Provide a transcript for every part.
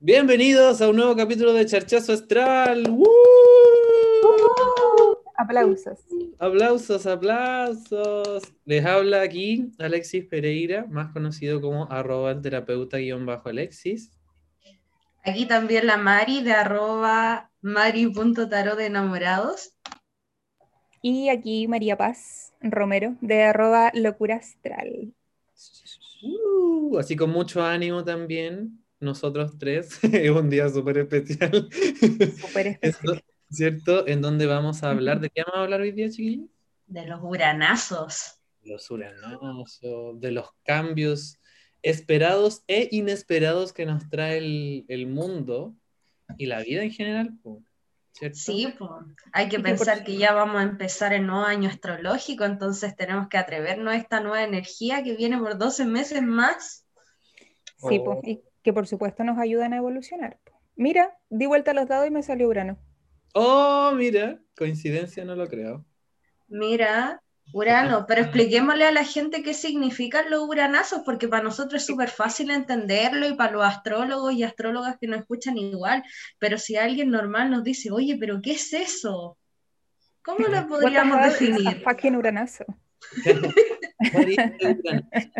Bienvenidos a un nuevo capítulo de Charchazo Astral. ¡Woo! Aplausos. Aplausos, aplausos. Les habla aquí Alexis Pereira, más conocido como arroba el terapeuta guion bajo Alexis. Aquí también la Mari de arroba mari.tarot de enamorados. Y aquí María Paz Romero de arroba locura astral. Uh, así con mucho ánimo también, nosotros tres. es un día súper especial. Súper especial. ¿Cierto? En donde vamos a hablar. ¿De qué vamos a hablar hoy día, chiquillos? De los uranazos. Los uranazos, de los cambios esperados e inesperados que nos trae el, el mundo y la vida en general. ¿cierto? Sí, pues hay que pensar que ya vamos a empezar el nuevo año astrológico, entonces tenemos que atrevernos a esta nueva energía que viene por 12 meses más. Sí, Oh. po, y que por supuesto nos ayudan a evolucionar. Mira, di vuelta a los dados y me salió Urano. Oh, mira, coincidencia no lo creo. Mira, Urano, pero expliquémosle a la gente qué significan los uranazos, porque para nosotros es súper fácil entenderlo y para los astrólogos y astrólogas que nos escuchan igual, pero si alguien normal nos dice, oye, pero ¿qué es eso? ¿Cómo lo podríamos definir? fucking Uranazo.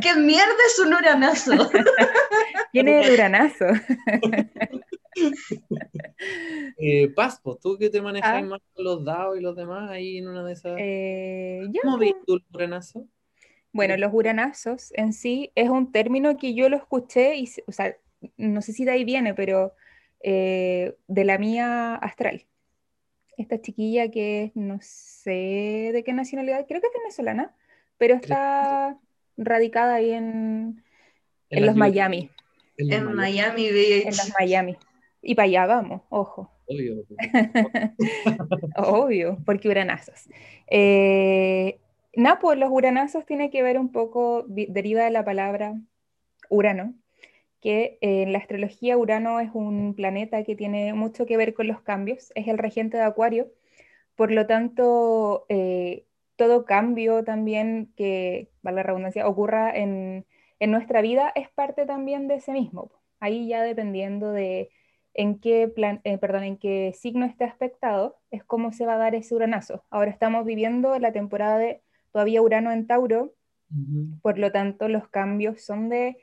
¿Qué mierda es un uranazo? ¿Quién es el Uranazo? Eh, pues, tú que te manejas Ah. más con los dados y los demás ahí en una de esas. Eh, ¿Cómo ves tú el uranazo? Bueno, los uranazos en sí es un término que yo lo escuché y, o sea, no sé si de ahí viene, pero eh, de la mía astral. Esta chiquilla que es, no sé de qué nacionalidad, creo que es venezolana, pero está radicada ahí en, los Miami, En En Miami, Miami en Beach. los Miami. Y para allá vamos, ojo. obvio. Obvio, porque uranazos. Eh, nada, pues los uranazos tiene que ver un poco, deriva de la palabra Urano, que eh, en la astrología Urano es un planeta que tiene mucho que ver con los cambios, es el regente de Acuario, por lo tanto, eh, todo cambio también que, valga la redundancia, ocurra en, en nuestra vida es parte también de ese mismo. Ahí ya dependiendo de en qué plan, eh, perdón, en qué signo esté aspectado, es cómo se va a dar ese uranazo. Ahora estamos viviendo la temporada de todavía Urano en Tauro, por lo tanto los cambios son de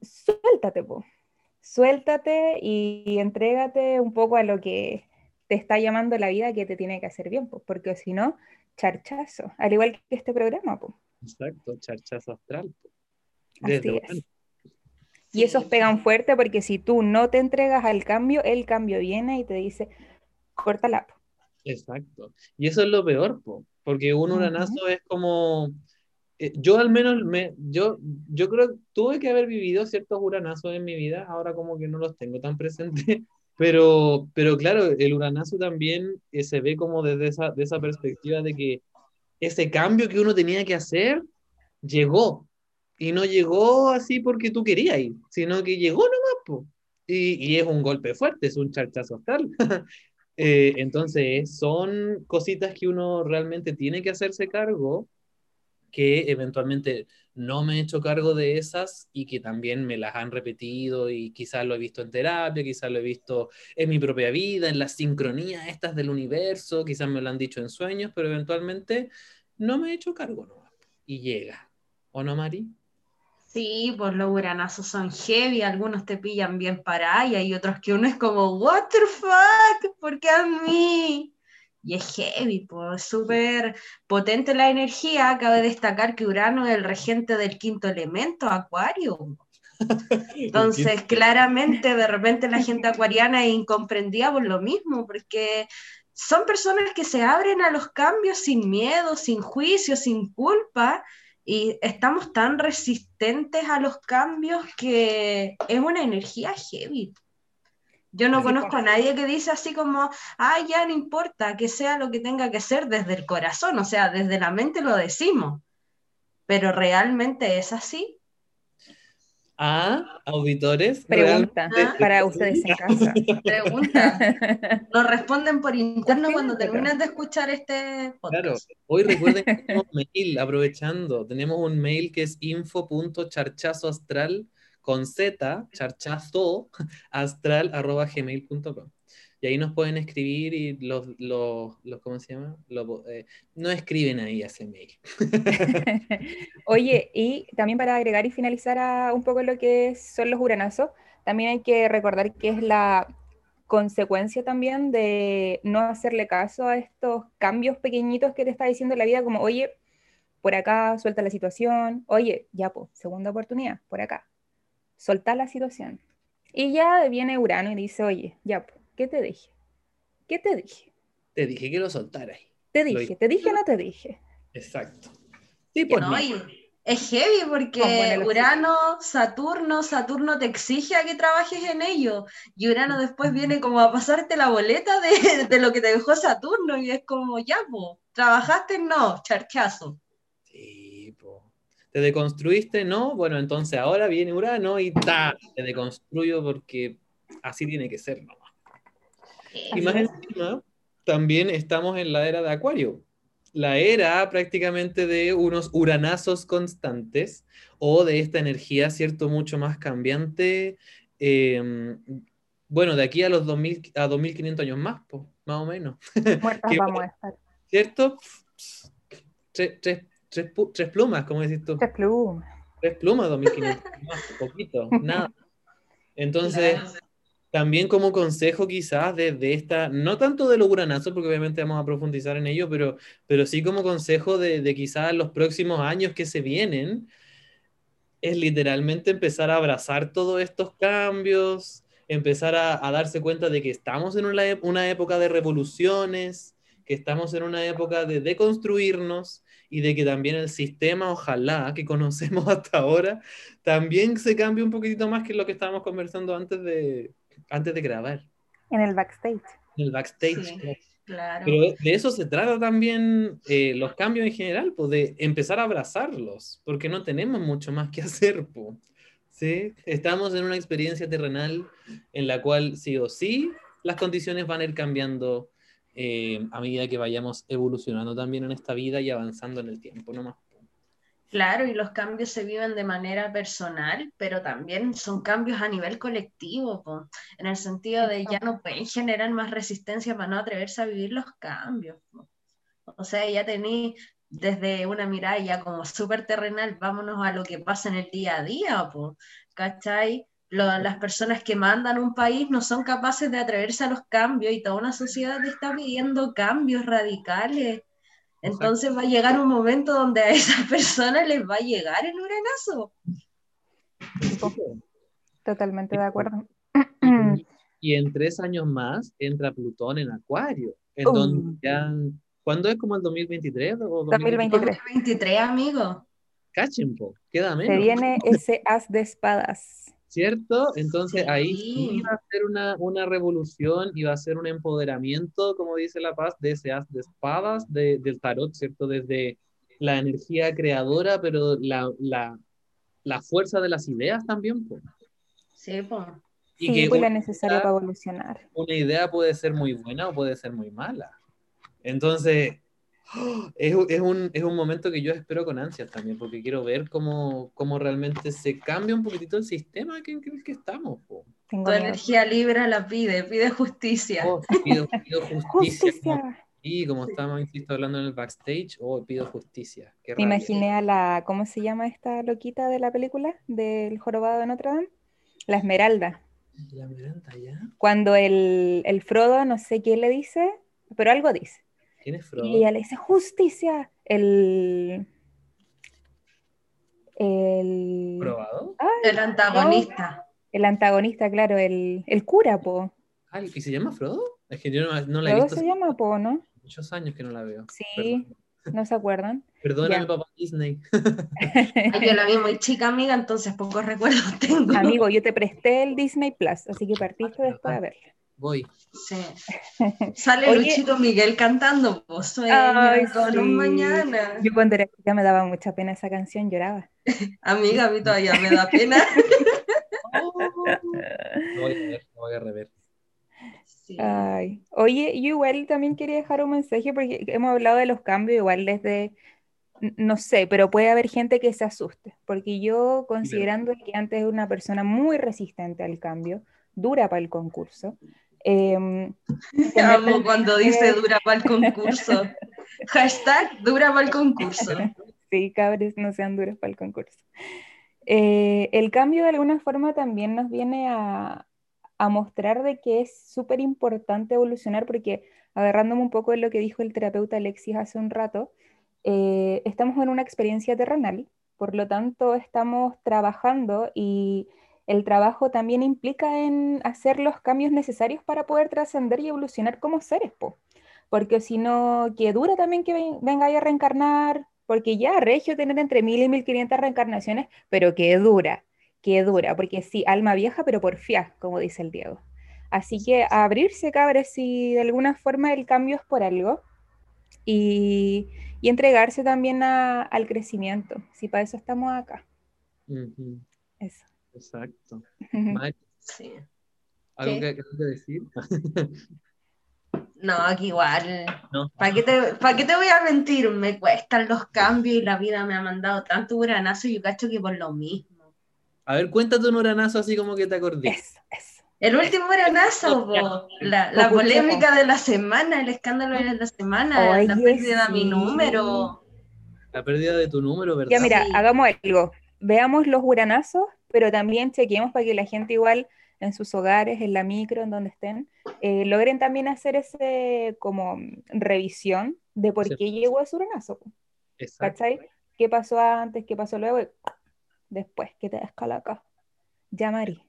suéltate, po. Suéltate y, y entrégate un poco a lo que te está llamando la vida que te tiene que hacer bien, po, porque si no, charchazo, al igual que este programa, po. Exacto, charchazo astral. po. Así Desde es. Urano. Y esos pegan fuerte porque si tú no te entregas al cambio, el cambio viene y te dice, córtala. po". Exacto. Y eso es lo peor, po, porque un uranazo es como, eh, yo al menos me, yo, yo creo que tuve que haber vivido ciertos uranazos en mi vida, ahora como que no los tengo tan presentes, pero, pero claro, el uranazo también eh, se ve como desde esa, de esa perspectiva de que ese cambio que uno tenía que hacer llegó, y no llegó así porque tú querías ir, sino que llegó nomás, po. Y, y es un golpe fuerte, es un charchazo astral. Eh, entonces, son cositas que uno realmente tiene que hacerse cargo, que eventualmente no me he hecho cargo de esas y que también me las han repetido y quizás lo he visto en terapia, quizás lo he visto en mi propia vida, en las sincronías estas del universo, quizás me lo han dicho en sueños, pero eventualmente no me he hecho cargo nomás. Y llega. ¿O no, Mari? Sí, pues los uranazos son heavy, algunos te pillan bien para y hay otros que uno es como, what the fuck, ¿por qué a mí? Y es heavy, pues súper potente la energía. Cabe destacar que Urano es el regente del quinto elemento, Acuario. Entonces, claramente, de repente la gente acuariana es incomprendida por lo mismo, porque son personas que se abren a los cambios sin miedo, sin juicio, sin culpa, y estamos tan resistentes a los cambios que es una energía heavy. Yo no Sí, conozco pues. a nadie que dice así como, ah, ya no importa, que sea lo que tenga que ser desde el corazón, o sea, desde la mente lo decimos, pero realmente es así. Ah, auditores. Pregunta para ustedes en casa. Pregunta. Nos responden por interno cuando terminan de escuchar este podcast. Claro, hoy recuerden que tenemos mail, aprovechando, tenemos un mail que es info.charchazoastral con z, charchazo, astral, arroba gmail.com. Y ahí nos pueden escribir y los, los, los ¿cómo se llama? Eh, no escriben ahí a ese mail. Oye, y también para agregar y finalizar a un poco lo que son los uranazos, también hay que recordar que es la consecuencia también de no hacerle caso a estos cambios pequeñitos que te está diciendo la vida, como, oye, por acá, suelta la situación, oye, ya, pues, segunda oportunidad, por acá, solta la situación. Y ya viene Urano y dice, oye, ya, pues, ¿qué te dije? ¿Qué te dije? Te dije que lo soltaras. Te dije, ¿te dije o no te dije? Exacto. Sí, pues. No, es heavy porque Urano, Saturno, Saturno te exige a que trabajes en ello. Y Urano después viene como a pasarte la boleta de, de lo que te dejó Saturno. Y es como, ya, po, trabajaste, no, charchazo. Sí, po. Te deconstruiste, no. Bueno, entonces ahora viene Urano y ta, te deconstruyo porque así tiene que ser nomás. Y más encima, también estamos en la era de Acuario la era prácticamente de unos uranazos constantes o de esta energía, ¿cierto? Mucho más cambiante. Em, bueno, de aquí a los 2000, a 2500 años más, pues, más o menos. Muertas vamos a estar. ¿Cierto? Tres, tres, tres, plumas, como decís tú. Tres plumas. Tres plumas, 2500, más, poquito, nada. Entonces, también como consejo quizás desde esta, no tanto de los uranazos, porque obviamente vamos a profundizar en ello, pero, pero sí como consejo de, de quizás los próximos años que se vienen, es literalmente empezar a abrazar todos estos cambios, empezar a, a darse cuenta de que estamos en una, una, época de revoluciones, que estamos en una época de deconstruirnos y de que también el sistema, ojalá, que conocemos hasta ahora, también se cambie un poquitito más que lo que estábamos conversando antes de, antes de grabar. En el backstage. En el backstage. claro. Pero de eso se trata también eh, los cambios en general, pues de empezar a abrazarlos, porque no tenemos mucho más que hacer. Pues. ¿sí? Estamos en una experiencia terrenal en la cual sí o sí las condiciones van a ir cambiando eh, a medida que vayamos evolucionando también en esta vida y avanzando en el tiempo, no más. Claro, y los cambios se viven de manera personal, pero también son cambios a nivel colectivo, en el sentido de ya no pueden generar más resistencia para no atreverse a vivir los cambios. O sea, ya tení desde una mirada como súper terrenal, vámonos a lo que pasa en el día a día, ¿cachai? las personas que mandan un país no son capaces de atreverse a los cambios y toda una sociedad está pidiendo cambios radicales entonces va a llegar un momento donde a esa persona les va a llegar el uranazo. Totalmente de acuerdo. Y en tres años más entra Plutón en Acuario, en donde uh. ya, ¿cuándo es como el 2023 o 2023? 2023, amigo. Cachempo, queda menos. Se viene ese as de espadas. ¿Cierto? Entonces ahí sí va a ser una, una, revolución y va a ser un empoderamiento, como dice La Paz, de ese as de espadas de, del tarot, ¿cierto? Desde la energía creadora, pero la, la, la fuerza de las ideas también. Pues. Sí, pues. Y sí, que la necesaria para evolucionar. Una idea puede ser muy buena o puede ser muy mala. Entonces, es, es, un, es, un, momento que yo espero con ansias también, porque quiero ver cómo, cómo realmente se cambia un poquitito el sistema en el que estamos. Tu energía libre la pide, pide justicia. Oh, pido, pido, justicia. Y como estamos, insisto, hablando en el backstage, oh, pido justicia. Me imaginé a la, ¿cómo se llama esta loquita de la película? Del jorobado de Notre Dame. La Esmeralda. La Esmeralda, ya. Cuando el, el Frodo, no sé qué le dice, pero algo dice y ella le dice, justicia. El... El... ¿Probado? el antagonista. el antagonista, claro, el, el cura, po. Ah, ¿y se llama Frodo? Es que yo no, no la he visto. se llama, po, ¿no? Muchos años que no la veo. Sí, no se acuerdan. Perdóname, papá Disney. yo la vi muy chica, amiga, entonces pocos recuerdos tengo. Amigo, yo te presté el Disney Plus, así que partiste después de verla voy. Sí. Sale Luchito Miguel cantando, pues con un mañana. Yo cuando era chica me daba mucha pena esa canción, lloraba. Amiga, a mí todavía me da pena. voy a ver, voy a rever. Ay. Oye, yo igual también quería dejar un mensaje porque hemos hablado de los cambios, igual desde, no sé, pero puede haber gente que se asuste. porque yo, considerando que antes era una persona muy resistente al cambio, dura para el concurso. Eh, Amo cuando dice dura para el concurso. Hashtag dura para el concurso. sí, cabres, no sean duros para el concurso. Eh, el cambio de alguna forma también nos viene a, a mostrar de que es súper importante evolucionar porque agarrándome un poco de lo que dijo el terapeuta Alexis hace un rato, eh, estamos en una experiencia terrenal, por lo tanto estamos trabajando y el trabajo también implica en hacer los cambios necesarios para poder trascender y evolucionar como seres, porque si no, que dura también que venga a reencarnar, porque ya, regio tener entre mil y mil quinientas reencarnaciones, pero que dura, que dura, porque sí, alma vieja, pero por fiar, como dice el Diego. Así que abrirse, cabres, si de alguna forma el cambio es por algo, y, y entregarse también a, al crecimiento, si para eso estamos acá. Eso. Exacto. Sí. ¿Algo que, que decir? No, aquí igual. ¿Para qué, te, ¿Para qué te voy a mentir? Me cuestan los cambios y la vida me ha mandado tanto uranazo y yo cacho que por lo mismo. A ver, cuéntate un uranazo así como que te acordé. Eso, eso. El último uranazo, po. la, la polémica de la semana, el escándalo de la semana, Oye, la pérdida de mi número. La pérdida de tu número, ¿verdad? Ya mira, Sí. hagamos algo. Veamos los uranazos, pero también chequeemos para que la gente igual en sus hogares, en la micro, en donde estén, eh, logren también hacer ese como revisión de por Sí. qué llegó ese uranazo. ¿Cachai? ¿Qué pasó antes? ¿Qué pasó luego? Y después, ¿qué te escala acá? Ya, Mari.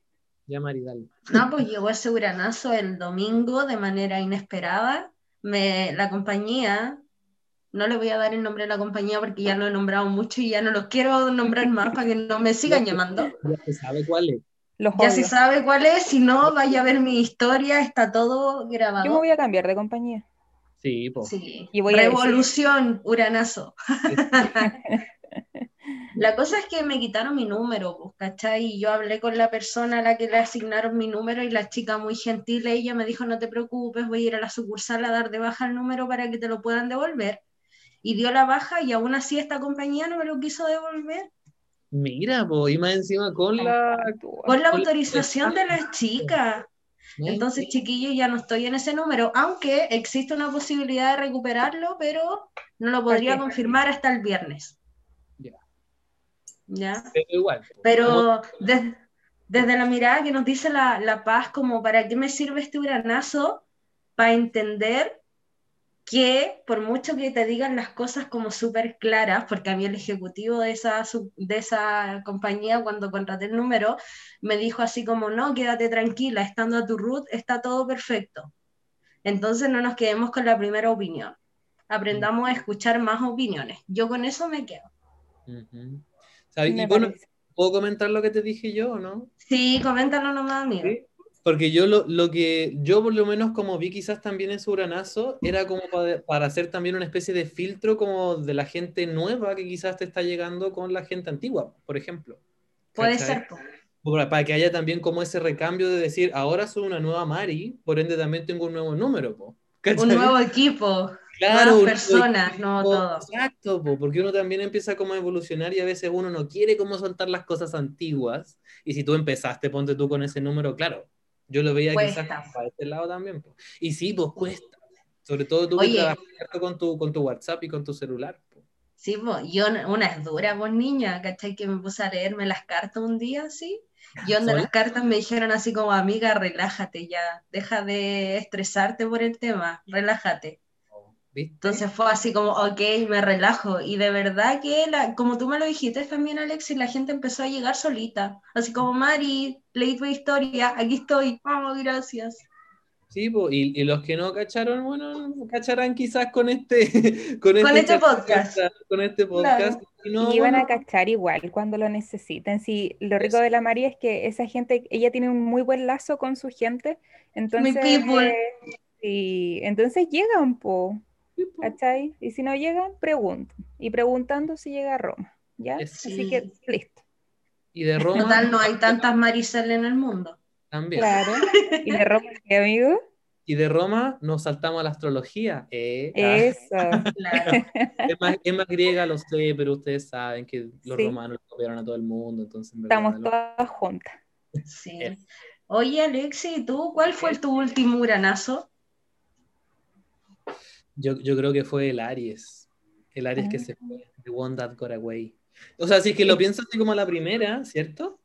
Ya, Maridal. No, pues llegó ese uranazo el domingo de manera inesperada. Me, la compañía, no le voy a dar el nombre de la compañía porque ya lo he nombrado mucho y ya no los quiero nombrar más para que no me sigan llamando. Ya se sabe cuál es. Los Ya se sabe cuál es, si no, vaya a ver mi historia, está todo Yo me grabado. voy a cambiar de compañía. Sí, po. Sí. Y voy a decir- Revolución, uranazo. La cosa es que me quitaron mi número, pues, ¿cachai? Y yo hablé con la persona a la que le asignaron mi número y la chica muy gentil, ella me dijo, no te preocupes, voy a ir a la sucursal a dar de baja el número para que te lo puedan devolver. Y dio la baja y aún así esta compañía no me lo quiso devolver. Mira, po, y más encima con la... Con la autorización de la chica. Entonces, chiquillos, ya no estoy en ese número, aunque existe una posibilidad de recuperarlo, pero no lo podría confirmar hasta el viernes. Ya. ¿Ya? Pero igual. po. Pero des- desde la mirada que nos dice la, la paz, como para qué me sirve este uranazo, para entender que por mucho que te digan las cosas como súper claras, porque a mí el ejecutivo de esa, de esa compañía cuando contraté el número me dijo así como, no, quédate tranquila, estando a tu root está todo perfecto. Entonces no nos quedemos con la primera opinión. Aprendamos a escuchar más opiniones. Yo con eso me quedo. Ujú. ¿Sabes? Me Y bueno, parece. ¿puedo comentar lo que te dije yo o no? Sí, coméntalo nomás, amigo. Sí. Porque yo lo, lo que yo por lo menos como vi quizás también en su uranazo era como para, para hacer también una especie de filtro como de la gente nueva que quizás te está llegando con la gente antigua, por ejemplo. Puede ¿Cachai? ser. Para, para que haya también como ese recambio de decir, ahora soy una nueva Mari, por ende también tengo un nuevo número. po. ¿Cachai? Un nuevo equipo, Claro, nuevas personas, nuevo todo. Exacto, po, porque uno también empieza como a evolucionar y a veces uno no quiere como soltar las cosas antiguas. Y si tú empezaste, ponte tú con ese número, claro. Yo lo veía Cuesta. quizás para este lado también. po. Y sí, pues cuesta. Sobre todo tú Oye. que trabajas con tu, con tu WhatsApp y con tu celular. po. Sí, po, yo una es dura, pues niña, ¿cachai? Que me puse a leerme las cartas un día, ¿sí? Y donde ¿Sola? las cartas me dijeron así como, amiga, relájate ya, deja de estresarte por el tema, relájate. ¿Viste? Entonces fue así como, ok, me relajo. Y de verdad que, la, como tú me lo dijiste también, Alexis, la gente empezó a llegar solita. Así como, Mari, leí tu historia, aquí estoy, vamos, gracias. Sí, po, y, y los que no cacharon, bueno, cacharán quizás con este, con Con este internet, podcast. Con este podcast. Y no, Y van a bueno, cachar igual cuando lo necesiten. Sí, lo rico de la María es que esa gente, ella tiene un muy buen lazo con su gente. Entonces, people. eh, sí, entonces llegan, po. ¿Cachai? Y si no llegan, preguntan. Y preguntando si llega a Roma, ¿ya? Es- Así que, listo. Y de Roma Total, no hay tantas Maricel en el mundo. también. Claro. ¿Y de Roma qué, amigo? y de Roma nos saltamos a la astrología. Eh, ah. Eso. Claro. es, más, es más griega, lo sé, pero ustedes saben que los Sí. romanos lo copiaron a todo el mundo, entonces en verdad, Estamos lo- todas juntas. Sí. Oye, Alexi, ¿y ¿tú cuál fue tu último uranazo? Yo, yo creo que fue el Aries. El Aries que Ah. se fue. The one that got away. O sea, si es que lo pienso así como la primera, ¿cierto?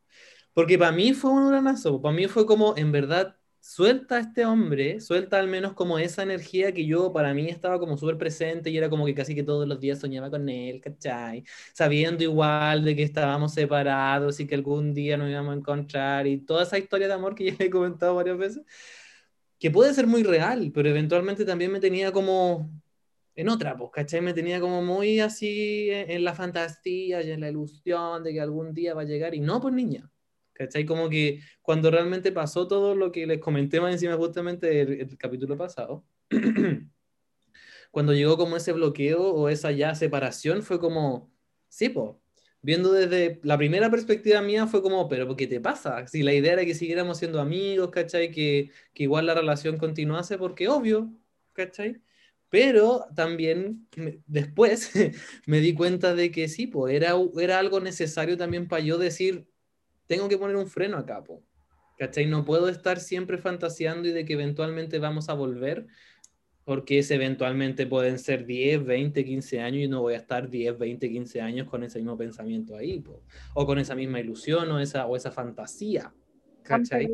Porque para mí fue un uranazo. Para mí fue como, en verdad, suelta a este hombre, suelta al menos como esa energía que yo para mí estaba como súper presente y era como que casi que todos los días soñaba con él, ¿cachai? Sabiendo igual de que estábamos separados y que algún día nos íbamos a encontrar y toda esa historia de amor que ya he comentado varias veces, que puede ser muy real, pero eventualmente también me tenía como en otra, pues, ¿cachai? Me tenía como muy así en, en la fantasía y en la ilusión de que algún día va a llegar y no, pues niña. ¿Cachai? Como que cuando realmente pasó todo lo que les comenté más encima justamente del el capítulo pasado, cuando llegó como ese bloqueo o esa ya separación, fue como, sí, po. Viendo desde la primera perspectiva mía fue como, pero ¿qué te pasa? Si la idea era que siguiéramos siendo amigos, ¿cachai? Que, que igual la relación continuase, porque obvio, ¿cachai? Pero también después me di cuenta de que sí, po, era, era algo necesario también para yo decir, tengo que poner un freno acá, po. ¿Cachai? No puedo estar siempre fantaseando y de que eventualmente vamos a volver, porque ese eventualmente pueden ser 10, 20, 15 años y no voy a estar 10, 20, 15 años con ese mismo pensamiento ahí, po. o con esa misma ilusión o esa, o esa fantasía. ¿Cachai?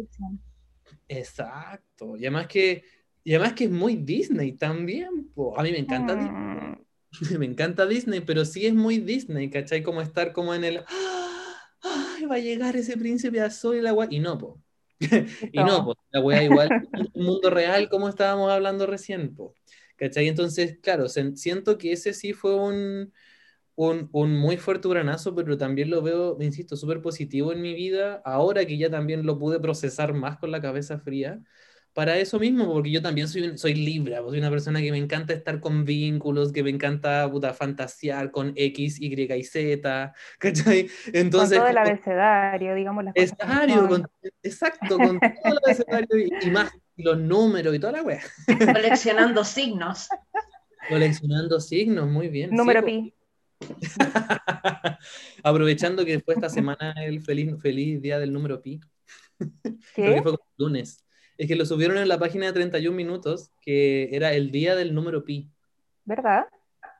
Exacto. Y además que, y además que es muy Disney también, po. A mí me encanta Disney. Mm, Me encanta Disney, pero sí es muy Disney, ¿cachai? Como estar como en el. ¡Ay, va a llegar ese príncipe azul y la wea! Y no, po. Y no, pues la wea igual, un mundo real como estábamos hablando recién, po. ¿Cachai? Entonces, claro, se- siento que ese sí fue un, un, un muy fuerte uranazo, pero también lo veo, insisto, súper positivo en mi vida, ahora que ya también lo pude procesar más con la cabeza fría, para eso mismo, porque yo también soy, un- soy Libra, pues, soy una persona que me encanta estar con vínculos, que me encanta puta, fantasear con X, Y y Z, ¿cachai? Con Entonces, todo el abecedario, digamos las cosas. como Exacto, con, exacto, con todo el abecedario y, y más, y los números y toda la wea. Coleccionando signos. Coleccionando signos, muy bien. Número po. pi. Aprovechando que fue esta semana el feliz, feliz día del número pi. Creo que fue como lunes. Es que lo subieron en la página de 31 minutos, que era el día del número pi. ¿Verdad?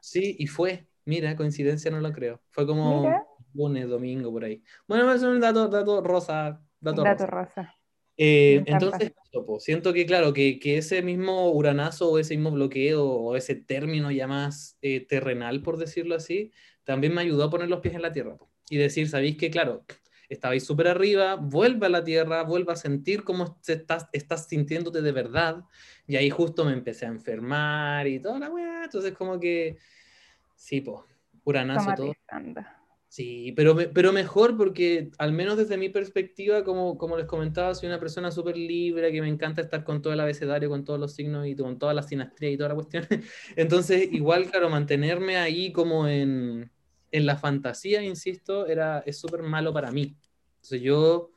Sí, y fue. Mira, coincidencia no lo creo. Fue como Mira. lunes, domingo, por ahí. Bueno, es un dato, dato rosa. Dato Dato rosa. rosa. Eh, entonces, po, siento que, claro, que, que ese mismo uranazo o ese mismo bloqueo o ese término ya más eh, terrenal, por decirlo así, también me ayudó a poner los pies en la tierra po, y decir, ¿sabéis que, claro, estabais súper arriba, vuelve a la tierra, vuelve a sentir cómo estás, estás sintiéndote de verdad, y ahí justo me empecé a enfermar y toda la weá, entonces como que, sí, po, uranazo todo. Sí, pero, me- pero mejor porque al menos desde mi perspectiva, como, como les comentaba, soy una persona súper libre, que me encanta estar con todo el abecedario, con todos los signos y con todas las sinastrías y toda la cuestión. Entonces, igual, claro, mantenerme ahí como en, en la fantasía, insisto, era, es súper malo para mí. Entonces yo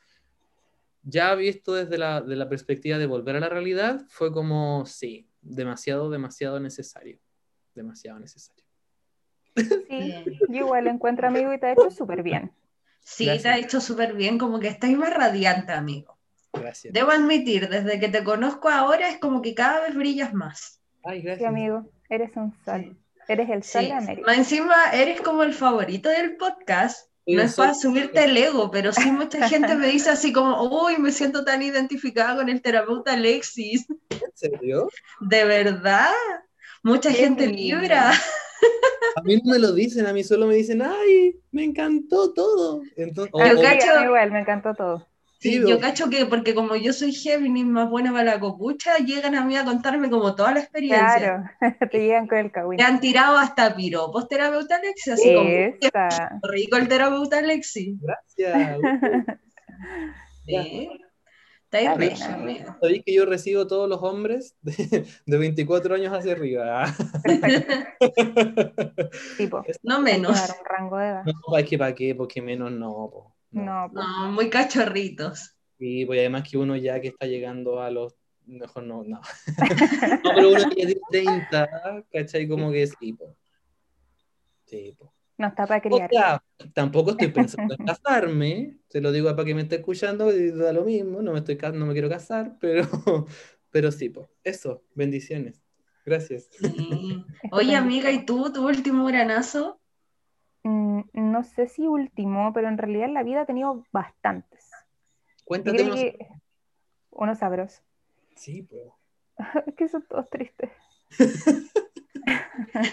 ya visto desde la, de la perspectiva de volver a la realidad, fue como, sí, demasiado, demasiado necesario. Demasiado necesario. Sí, yo igual lo encuentro amigo y te ha hecho súper bien. Sí, Gracias. te ha hecho súper bien, como que estáis más radiante, amigo. Gracias. Debo admitir, desde que te conozco ahora es como que cada vez brillas más. Ay, Sí, gracias. amigo, eres un sol. Eres el sol Sí. de América. Más encima eres como el favorito del podcast. No es para subirte el ego, pero sí mucha gente me dice así como, uy, me siento tan identificada con el terapeuta Alexis. ¿En serio? De verdad. Mucha Qué gente lindo. libra. A mí no me lo dicen, a mí solo me dicen, ay, me encantó todo. Entonces, cacho- igual, me encantó todo. Sí, Sí, yo cacho que porque como yo soy Géminis más buena para la copucha, llegan a mí a contarme como toda la experiencia. Claro, te llegan con el cagüín. Me han tirado hasta piropos terapeuta Alexis, así como, rico el terapeuta Alexis. gracias. Sí. Está bien, amigo. Sabéis que yo recibo todos los hombres de, de 24 años hacia arriba. Perfecto. Tipo, No menos. un rango de edad. No, es que para qué, porque menos no. po. No, pues, No, muy cachorritos. Sí, pues además que uno ya que está llegando a los mejor no, no. no, pero uno que tiene 30, ¿cachai? Como que sí, po. Sí, po. No está para O criar. sea, tampoco estoy pensando en casarme, te lo digo para que me esté escuchando y da lo mismo, no me, estoy, no me quiero casar, pero, pero sí, po. Eso, bendiciones. Gracias. Sí. Oye, amiga, ¿y tú, tu último granazo? Mm, no sé si último, pero en realidad en la vida he tenido bastantes. Cuéntate unos- que uno sabroso. Sí, po. Es que son todos tristes.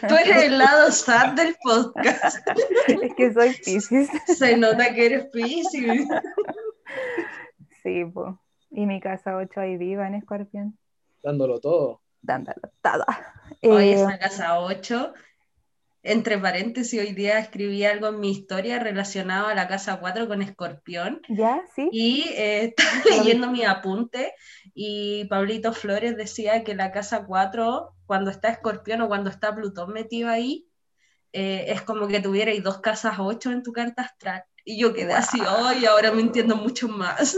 Tú eres el lado sad del podcast. Es que soy Piscis. Se nota que eres Piscis. Sí, pues. Y mi casa 8 ahí viva en Escorpión. Dándolo todo. Dándolo todo. Hoy Eh, esa casa 8. Entre paréntesis, hoy día escribí algo en mi historia relacionado a la casa 4 con Escorpión. ¿Ya? ¿Sí? Y eh, estaba leyendo mi apunte y Pablito Flores decía que la casa 4, cuando está Escorpión o cuando está Plutón metido ahí, eh, es como que tuvierais dos casas 8 en tu carta astral. Y yo quedé así, hoy ahora me entiendo mucho más.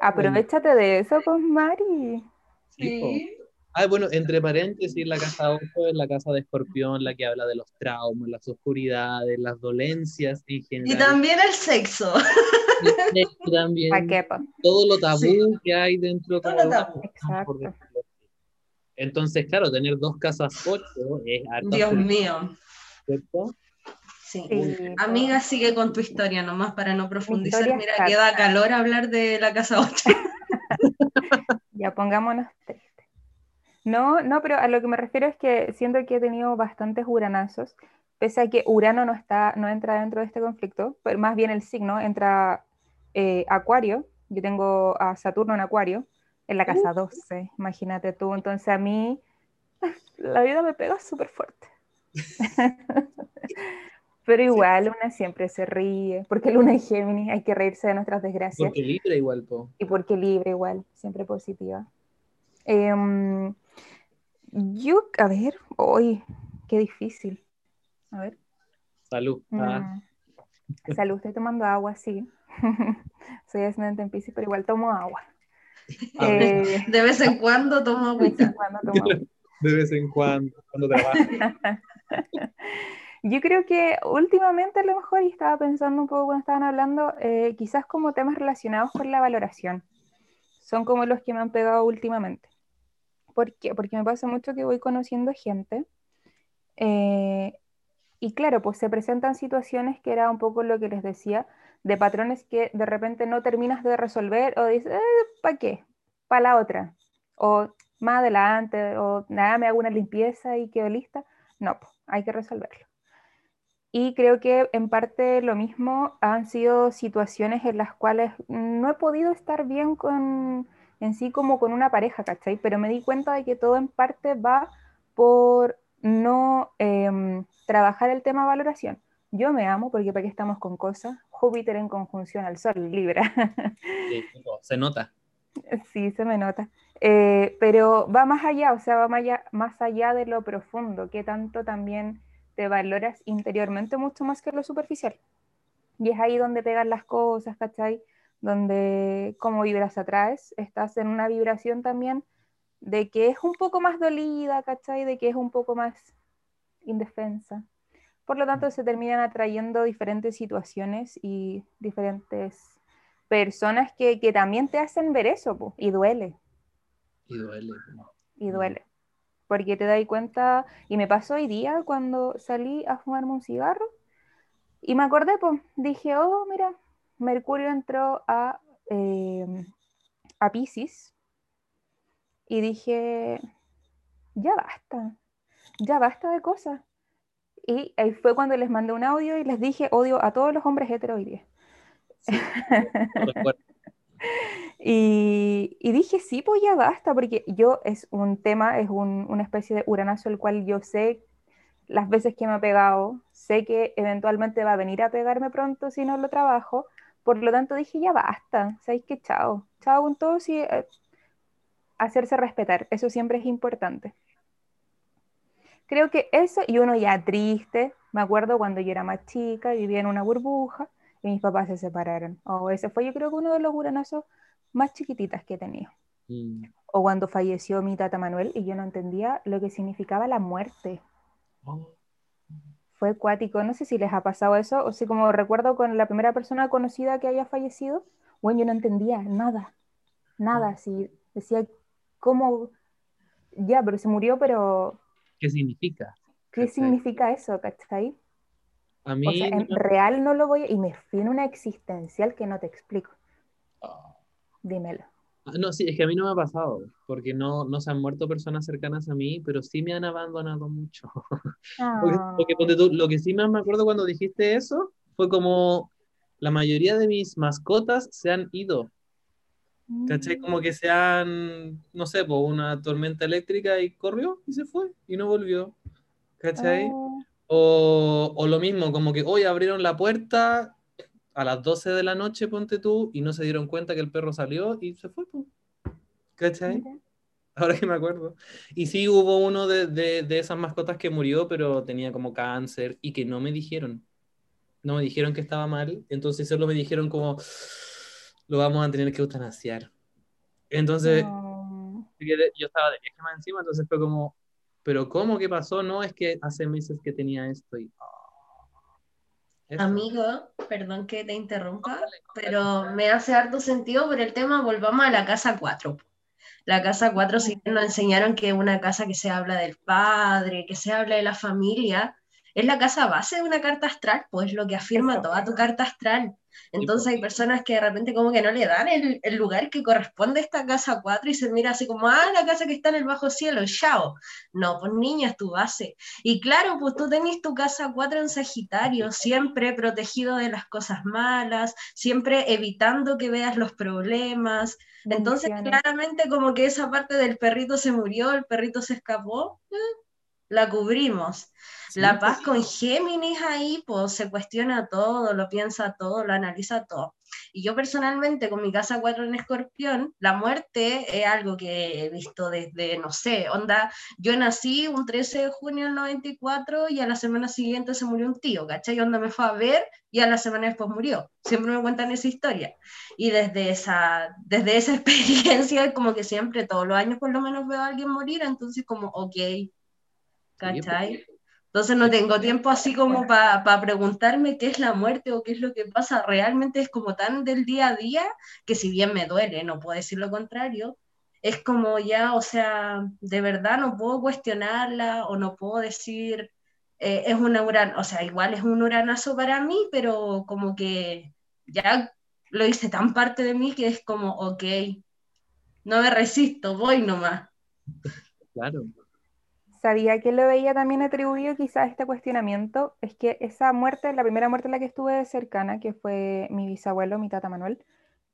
Aprovechate de eso, pues, Mari. Sí. Ah, bueno, entre paréntesis, la casa 8 es la casa de Escorpión, la que habla de los traumas, las oscuridades, las dolencias en Y general. también el sexo. Y también ¿Para qué, pa? todo lo tabú Sí. que hay dentro de Todo lo tabú. por Exacto. Entonces, claro, tener dos casas 8 es harta Dios mío. ¿cierto? Sí. Sí, Amiga, sigue con tu historia nomás para no profundizar. historia Mira, está- que da calor hablar de la casa 8. Ya pongámonos tristes. No, no, pero a lo que me refiero es que siento que he tenido bastantes uranazos, pese a que Urano no está, no entra dentro de este conflicto, pero más bien el signo entra eh, Acuario. Yo tengo a Saturno en Acuario, en la casa 12, imagínate tú. Entonces a mí la vida me pega súper fuerte. Pero igual una siempre se ríe, porque Luna en Géminis hay que reírse de nuestras desgracias Porque libre igual, po. y porque libre igual, siempre positiva. Em, yo, a ver, hoy, qué difícil. A ver. Salud. Ah, mm, Salud, estoy tomando agua, sí. Soy ascendente en Piscis, pero igual tomo agua. Eh, De vez en cuando tomo de vez en cuando tomo agua. de vez en cuando, cuando trabajas. Yo creo que últimamente a lo mejor, y estaba pensando un poco cuando estaban hablando, eh, quizás como temas relacionados con la valoración. Son como los que me han pegado últimamente. ¿Por qué? Porque me pasa mucho que voy conociendo gente eh, y claro, pues se presentan situaciones que era un poco lo que les decía, de patrones que de repente no terminas de resolver o dices, ¿para qué? Para la otra. O más adelante, o nada, me hago una limpieza y quedo lista. No, pues, hay que resolverlo. Y creo que en parte lo mismo han sido situaciones en las cuales no he podido estar bien con, en sí como con una pareja, ¿cachai? Pero me di cuenta de que todo en parte va por no em, trabajar el tema valoración. Yo me amo porque para qué estamos con cosas. Júpiter en conjunción al Sol, Libra. Sí, se nota. Sí, se me nota. Eh, pero va más allá, o sea, va más allá, más allá de lo profundo, que tanto también te valoras interiormente mucho más que lo superficial. Y es ahí donde pegan las cosas, ¿cachai? Donde como vibras atrás, estás en una vibración también de que es un poco más dolida, ¿cachai? De que es un poco más indefensa. Por lo tanto, se terminan atrayendo diferentes situaciones y diferentes personas que, que también te hacen ver eso, po, y duele, Y duele. po. y duele. Porque te das cuenta, y me pasó hoy día cuando salí a fumarme un cigarro, y me acordé, pues, dije, oh, mira, Mercurio entró a, eh, a Pisces, y dije, ya basta, ya basta de cosas. Y ahí fue cuando les mandé un audio y les dije, odio a todos los hombres. Sí, recuerdo. Y, y dije, sí, pues ya basta, porque yo es un tema, es un- una especie de uranazo el cual yo sé las veces que me ha pegado, sé que eventualmente va a venir a pegarme pronto si no lo trabajo, por lo tanto dije, ya basta, ¿sabéis qué? Chao, chao con todos y eh, hacerse respetar, eso siempre es importante. Creo que eso, y uno ya triste, me acuerdo cuando yo era más chica, vivía en una burbuja y mis papás se separaron. Oh, ese fue yo creo que uno de los uranazos más chiquititas que he tenido. Mm. O cuando falleció mi tata Manuel y yo no entendía lo que significaba la muerte. Oh, Fue acuático, no sé si les ha pasado eso, o si como recuerdo con la primera persona conocida que haya fallecido, bueno, yo no entendía nada, nada, así decía, ¿cómo? Ya, pero se murió, pero ¿Qué significa? ¿qué ¿Cachai? significa eso, cachai? A O mí. sea, en no- real no lo voy a... Y me fui en una existencial que no te explico. Ah, Dímelo. No, sí, es que a mí no me ha pasado, porque no, no se han muerto personas cercanas a mí, pero sí me han abandonado mucho. Porque, porque Ah, ponte tú, lo que sí más me acuerdo cuando dijiste eso fue como la mayoría de mis mascotas se han ido, ¿cachai? mm, Como que se han, no sé, por una tormenta eléctrica y corrió y se fue y no volvió, ¿cachai? oh, O, o lo mismo, como que hoy abrieron la puerta a las 12 de la noche, ponte tú, y no se dieron cuenta que el perro salió y se fue, po, ¿cachai? mira. Ahora que me acuerdo. Y sí hubo uno de, de, de esas mascotas que murió, pero tenía como cáncer y que no me dijeron. No me dijeron que estaba mal, entonces solo me dijeron como lo vamos a tener que eutanasiar. Entonces No. yo estaba de viaje más encima, entonces fue como, pero ¿cómo? ¿Qué pasó? No, es que hace meses que tenía esto y... ah, eso. Amigo, perdón que te interrumpa, pero me hace harto sentido por el tema, volvamos a la casa 4. La casa 4, si bien nos enseñaron que es una casa que se habla del padre, que se habla de la familia, es la casa base de una carta astral, pues lo que afirma toda tu carta astral. Entonces hay personas que de repente como que no le dan el, el lugar que corresponde a esta casa 4 y se mira así como, ah, la casa que está en el bajo cielo, chao. No, pues niña, es tu base. Y claro, pues tú tenés tu casa 4 en Sagitario, siempre protegido de las cosas malas, siempre evitando que veas los problemas. Entonces, claramente como que esa parte del perrito se murió, el perrito se escapó, eh, la cubrimos. Sí, La paz con Géminis ahí, pues se cuestiona todo, lo piensa todo, lo analiza todo. Y yo personalmente, con mi casa 4 en escorpión, la muerte es algo que he visto desde, no sé, onda, yo nací un 13 de junio del 94 y a la semana siguiente se murió un tío, ¿cachai? Onda me fue a ver y a la semana después murió. Siempre me cuentan esa historia. Y desde esa, desde esa experiencia, como que siempre, todos los años por lo menos veo a alguien morir, entonces como, ok, ¿cachai? Entonces no tengo tiempo así como para preguntarme qué es la muerte o qué es lo que pasa. Realmente es como tan del día a día que si bien me duele, no puedo decir lo contrario, es como ya, o sea, de verdad no puedo cuestionarla o no puedo decir, eh, es una uran, o sea, igual es un uranazo para mí, pero como que ya lo hice tan parte de mí que es como, ok, no me resisto, voy nomás. Claro. Sabía que lo veía también atribuido quizás a este cuestionamiento. Es que esa muerte, la primera muerte en la que estuve cercana, que fue mi bisabuelo, mi tata Manuel,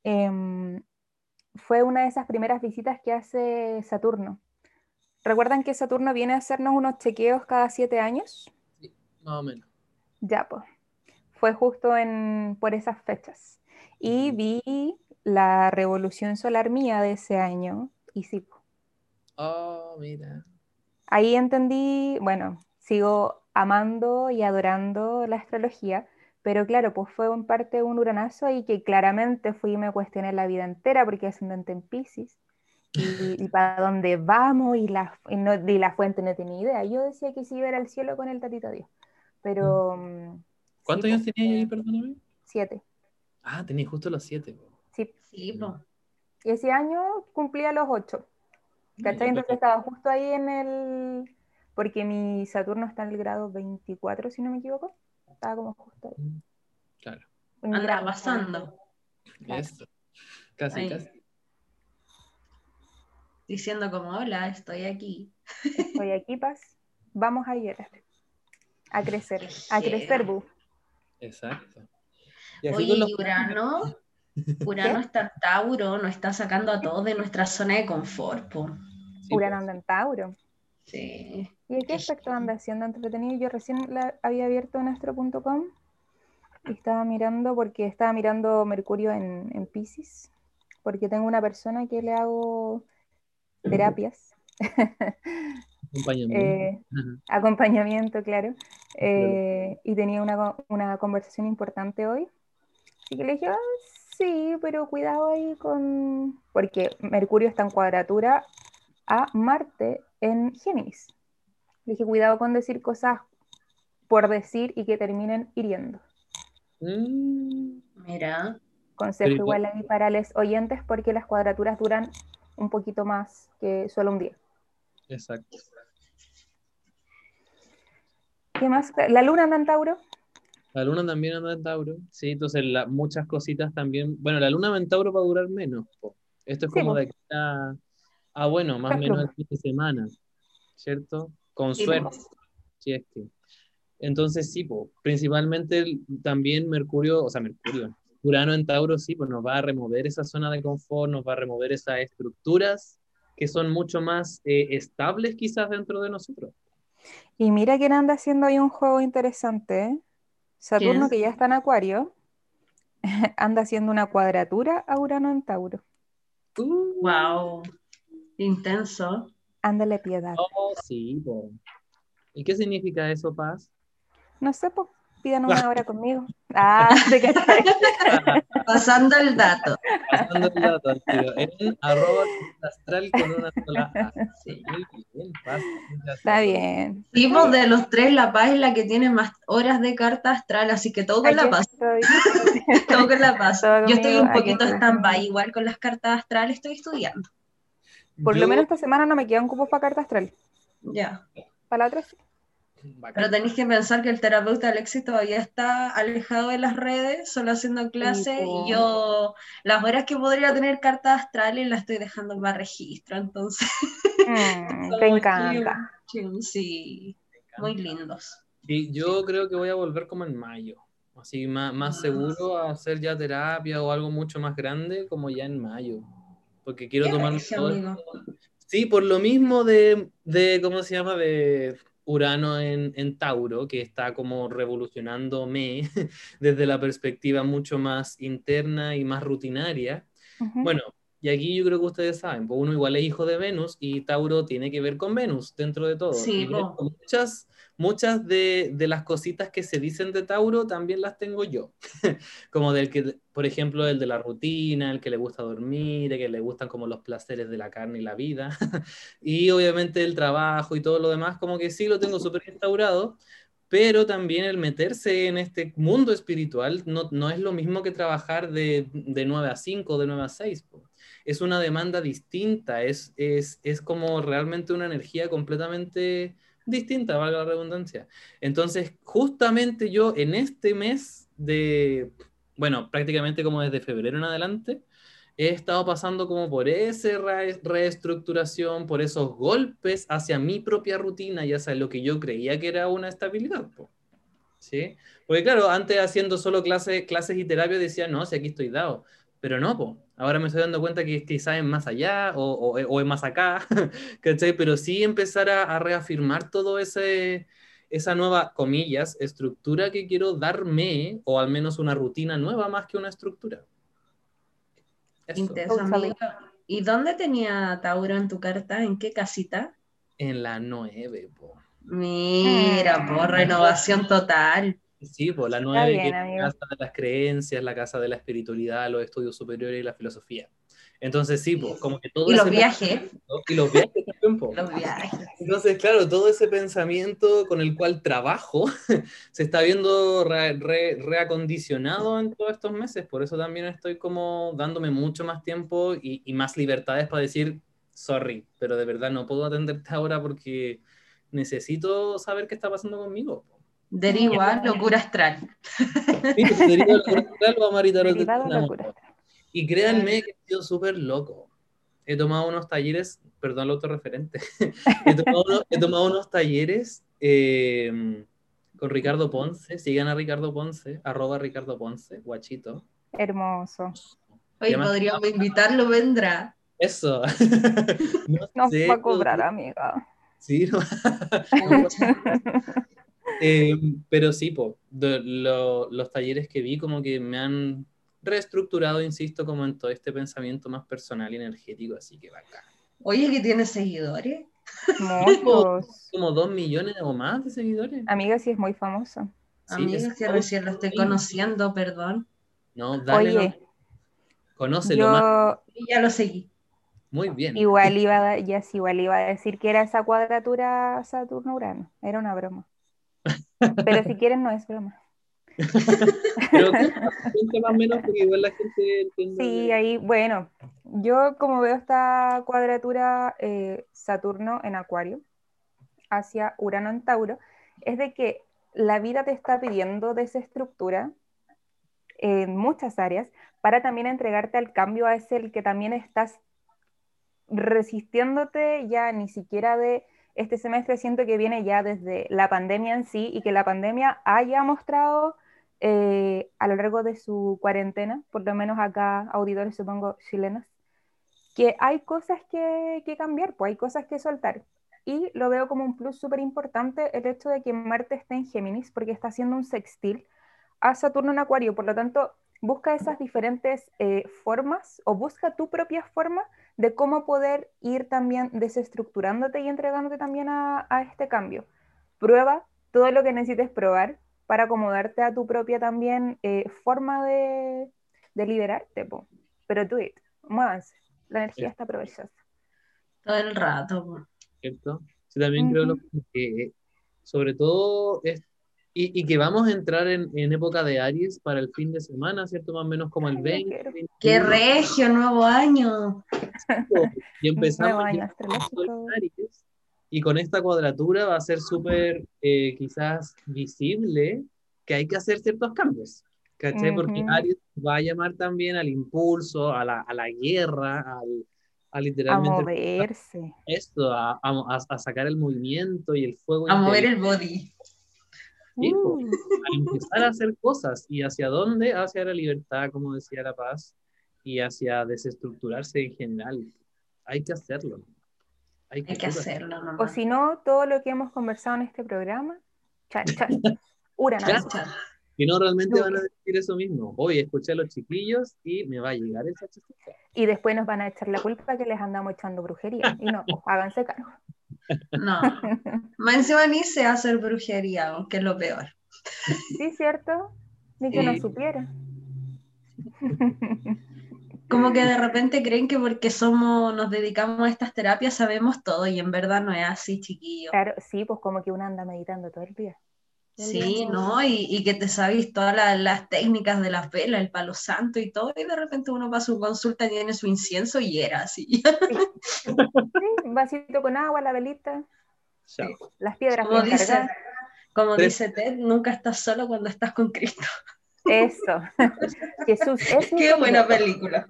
em, fue una de esas primeras visitas que hace Saturno. ¿Recuerdan que Saturno viene a hacernos unos chequeos cada siete años? Más o menos. Ya, pues. Fue justo en, por esas fechas. Y vi la revolución solar mía de ese año. Y sí. Oh, mira. Ahí entendí, bueno, sigo amando y adorando la astrología, pero claro, pues fue en parte un uranazo y que claramente fui y me cuestioné la vida entera porque ascendente en Pisces. Y, y para dónde vamos y la, y no, y la fuente no tenía idea. Yo decía que sí iba a ir al cielo con el tatito Dios, pero... mm, ¿Cuántos sí, años tenía ahí, eh, perdóname? Siete. Ah, tenía justo los siete. Sí. Sí, po. Y ese año cumplía los ocho. ¿Cachai? Entonces estaba justo ahí en el... Porque mi Saturno está en el grado 24, si no me equivoco. Estaba como justo ahí. Claro. En mi Anda grado. pasando, Claro. Eso. Casi, Ahí. casi. diciendo como, hola, estoy aquí. Estoy aquí, Paz. Vamos a llorar. A crecer. A crecer. Bu. Exacto. Y así Oye, los y Urano, Urano está en Tauro, nos está sacando a todos de nuestra zona de confort, po. Urano anda en Tauro. Sí. ¿Y qué aspecto anda haciendo entretenido? Yo recién la- había abierto nuestro.com y estaba mirando porque estaba mirando Mercurio en, en Pisces, porque tengo una persona que le hago terapias, Acompáñame. eh, acompañamiento, claro, eh, y tenía una, una conversación importante hoy. Así que le dije, "Ah, Sí, pero cuidado ahí con... Porque Mercurio está en cuadratura a Marte en Géminis. Dije, cuidado con decir cosas por decir y que terminen hiriendo. Mm, Mira. Consejo Pero- igual ahí para los oyentes porque las cuadraturas duran un poquito más que solo un día. exacto. ¿Qué más? ¿La luna anda en Tauro? La luna también anda en Tauro. Sí, entonces la- muchas cositas también. Bueno, la luna en Tauro va a durar menos. po. Esto es Sí, como de aquí a, a, bueno, más o menos el fin de semana, ¿cierto? Con Sí, suerte, si es que. Entonces, sí, po, principalmente el- también Mercurio, o sea, Mercurio, Urano en Tauro, sí, pues nos va a remover esa zona de confort, nos va a remover esas estructuras que son mucho más eh, estables quizás dentro de nosotros. Y mira quién anda haciendo ahí un juego interesante. ¿eh? Saturno, que ya está en Acuario, anda haciendo una cuadratura a Urano en Tauro. Uh, Wow. Intenso. Ándale piedad. oh, sí, po. ¿Y qué significa eso, Paz? No sé, pues pidan una hora conmigo. Ah, ¿te cachai? Pasando el dato. Pasando el dato tiro. En arroba astral con una sola A. Sí. Muy bien, Paz. Está bien. Tipo de los tres, La Paz es la que tiene más horas de carta astral, así que todo con La Paz. Todo con La Paz. Todo Yo estoy un poquito stand-by, igual con las cartas astrales estoy estudiando. Por lo Yo- menos esta semana no me quedan cupos para carta astral. Ya. Para la otra sí. Pero tenéis que pensar que el terapeuta Alexis todavía está alejado de las redes, solo haciendo clases, po. y yo las horas que podría tener cartas astrales las estoy dejando para registro, entonces. Mm, te encanta. Sí, muy lindos. Sí, yo creo que voy a volver como en mayo. Así más, más seguro a hacer ya terapia o algo mucho más grande como ya en mayo. Porque quiero esto. Sí, por lo mismo de, de, ¿cómo se llama? De Urano en, en Tauro, que está como revolucionándome desde la perspectiva mucho más interna y más rutinaria. Ujú. Bueno, y aquí yo creo que ustedes saben, pues uno igual es hijo de Venus y Tauro tiene que ver con Venus dentro de todo. Sí, Y muchas, muchas de, de las cositas que se dicen de Tauro también las tengo yo. como del que, por ejemplo, el de la rutina, el que le gusta dormir, el que le gustan como los placeres de la carne y la vida. y obviamente el trabajo y todo lo demás, como que sí lo tengo súper instaurado. Pero también el meterse en este mundo espiritual no, no es lo mismo que trabajar de, de 9 a 5, de 9 a 6. po es una demanda distinta, es, es, es como realmente una energía completamente distinta, valga la redundancia. Entonces, justamente yo en este mes de, bueno, prácticamente como desde febrero en adelante, he estado pasando como por esa re reestructuración, por esos golpes hacia mi propia rutina y hacia lo que yo creía que era una estabilidad. po. ¿Sí? Porque claro, antes haciendo solo clases, clases y terapia decía, no, si aquí estoy dado. Pero no, po. Ahora me estoy dando cuenta que quizás es más allá o, o, o es más acá, ¿cachai? Pero sí empezar a, a reafirmar todo ese, esa nueva, comillas, estructura que quiero darme, o al menos una rutina nueva más que una estructura. Eso. Intenso, Totally. amigo. ¿Y dónde tenía Tauro en tu carta? ¿En qué casita? En la 9, po. Mira, por renovación total. Sí, pues la 9 bien, que es la casa de las creencias, la casa de la espiritualidad, los estudios superiores y la filosofía. Entonces, sí, pues como que todo Y los viajes. Y los viajes también, po. Los viajes. Entonces, claro, todo ese pensamiento con el cual trabajo se está viendo re- re- reacondicionado en todos estos meses. Por eso también estoy como dándome mucho más tiempo y, y más libertades para decir, sorry, pero de verdad no puedo atenderte ahora porque necesito saber qué está pasando conmigo. Deriva, locura astral. Sí, deriva locura astral o Amaritarot locura. Y créanme que he sido súper loco. He tomado unos talleres, perdón lo autorreferente, he, tomado unos, he tomado unos talleres eh, con Ricardo Ponce, sigan a Ricardo Ponce, arroba Ricardo Ponce, guachito. Hermoso. Hoy podríamos invitarlo, vendrá. Eso. no Nos sé, va a cobrar, amiga. Sí, no. Eh, pero sí, po, de- lo- los talleres que vi como que me han reestructurado, insisto, como en todo este pensamiento más personal y energético, así que bacán. Oye, que tiene seguidores. Muchos. Como dos millones o más de seguidores. Amiga, sí es muy famosa. Sí, Amiga, es- si recién lo estoy conociendo, perdón. No, dale, Oye, Conócelo más. Yo Y ya lo seguí. Muy bien. igual iba, a, ya sí, igual iba a decir que era esa cuadratura Saturno-Urano. Era una broma. Pero si quieren, no es broma. Pero cuenta más o menos porque igual la gente entiende. Sí, ahí, bueno, yo como veo esta cuadratura eh, Saturno en Acuario hacia Urano en Tauro, es de que la vida te está pidiendo desestructura en muchas áreas para también entregarte al cambio a ese el que también estás resistiéndote ya ni siquiera de este semestre, siento que viene ya desde la pandemia en sí y que la pandemia haya mostrado eh, a lo largo de su cuarentena, por lo menos acá, auditores supongo chilenos, que hay cosas que, que cambiar, pues hay cosas que soltar. Y lo veo como un plus súper importante el hecho de que Marte esté en Géminis, porque está haciendo un sextil a Saturno en Acuario. Por lo tanto, busca esas diferentes eh, formas o busca tu propia forma de cómo poder ir también desestructurándote y entregándote también a, a este cambio. Prueba todo lo que necesites probar para acomodarte a tu propia también eh, forma de, de liberarte, po. pero do it, muévanse, la energía Sí. está provechosa. Todo el rato. po. ¿cierto? Sí, también creo lo que sobre todo es, y, y que vamos a entrar en, en época de Aries para el fin de semana, ¿cierto? Más o menos como el Ay, yo 20, quiero. ¡Qué 21, regio, nuevo año! y empezamos en Aries, y con esta cuadratura va a ser súper eh, quizás visible que hay que hacer ciertos cambios, ¿cachai? Porque Ujú. Aries va a llamar también al impulso, a la, a la guerra, al, a A literalmente moverse. esto, a, a, a sacar el movimiento y el fuego A mover el body. Sí, po. Uh, a empezar a hacer cosas. ¿Y hacia dónde? Hacia la libertad, como decía La Paz, y hacia desestructurarse en general. Hay que hacerlo. Hay que, Hay que hacerlo o nomás. si no, todo lo que hemos conversado en este programa, uranazo. Chacha. Si no, realmente No. van a decir eso mismo. Hoy escuché a los chiquillos y me va a llegar esa chasquita. Y después nos van a echar la culpa que les andamos echando brujería. Y no, háganse cargo. No. Más encima ni sé hacer brujería, aunque es lo peor. ¿Sí, cierto? Ni que no Sí. supiera. Como que de repente creen que porque somos, nos dedicamos a estas terapias sabemos todo y en verdad no es así, chiquillo. Claro, sí, pues como que uno anda meditando todo el día. Todo el día Sí, ¿no? Y, y que te sabes todas la- las técnicas de las velas, el palo santo y todo, y de repente uno va a su consulta, tiene su incienso y era así. Sí, un vasito con agua, la velita, Chao. las piedras Como dice, como dice Ted, nunca estás solo cuando estás con Cristo. Eso. Jesús es mi Qué buena película.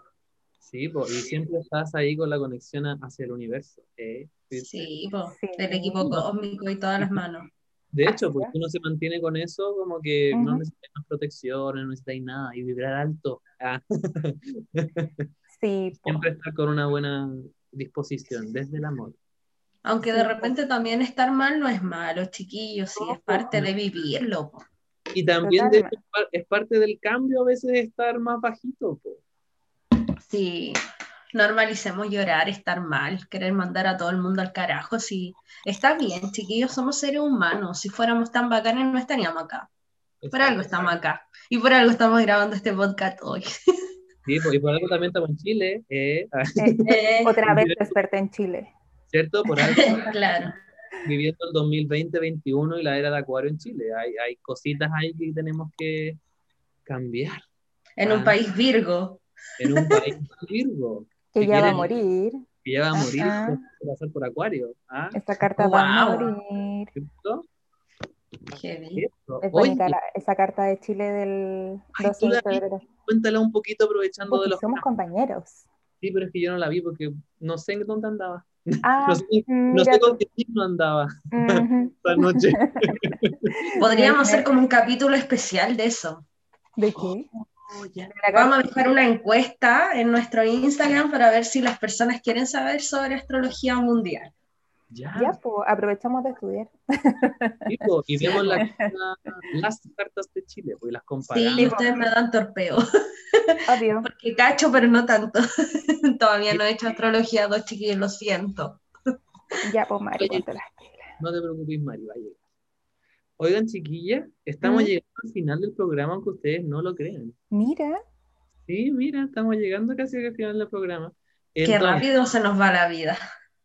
Sí, po, y siempre estás ahí con la conexión a- hacia el universo. ¿eh? Sí, po, Sí. el equipo cósmico y todas las manos. De hecho, porque uno se mantiene con eso, como que no Ujú. necesitas más protección, no necesitas nada, y vibrar alto. Ah, Sí, siempre estar con una buena disposición, desde el amor. Aunque de repente también estar mal no es malo, chiquillos, sí, es parte de vivirlo. po. Y también de hecho, es parte del cambio a veces estar más bajito. po. Sí, normalicemos llorar, estar mal, querer mandar a todo el mundo al carajo. Sí, está bien, chiquillos, somos seres humanos. Si fuéramos tan bacanes, no estaríamos acá. Por algo estamos acá. Y por algo estamos grabando este podcast hoy. Sí, po, y por algo también estamos en Chile, eh, Eh, Eh, otra vez desperté en Chile. ¿cierto? Por algo claro. viviendo el 2020-21 y la era de Acuario en Chile. Hay, hay cositas ahí que tenemos que cambiar En un Ah. país virgo. En un país virgo, Que ya va a morir. que ya va a morir, va a pasar por Acuario. ¿ah? Esta carta va a morir. ¿Cierto? Eso. Es bonita la- esa carta de Chile del Ay, 12 tú de febrero. cuéntala un poquito aprovechando de los... somos compañeros. Sí, pero es que yo no la vi porque no sé en dónde andaba. Ah, No sé, no sé tú. con qué signo andaba Ujú. esta noche. Podríamos hacer como un capítulo especial de eso. ¿De qué? De la Vamos a dejar una encuesta en nuestro Instagram para ver si las personas quieren saber sobre astrología mundial. Ya, Ya, pues aprovechamos de estudiar. sí, po, y vemos po. la- la- las cartas de Chile, pues, y las comparamos. Sí, ustedes me dan torpeo. Obvio. Porque cacho, pero no tanto. Todavía no he hecho astrología dos chiquillos, lo siento. Ya, pues Mari, Oye. No te preocupes, Mari, va a llegar. Oigan, chiquillas, estamos ¿Mm? llegando al final del programa, aunque ustedes no lo crean. Mira, Sí, mira, estamos llegando casi al final del programa. Qué Entonces, rápido se nos va la vida.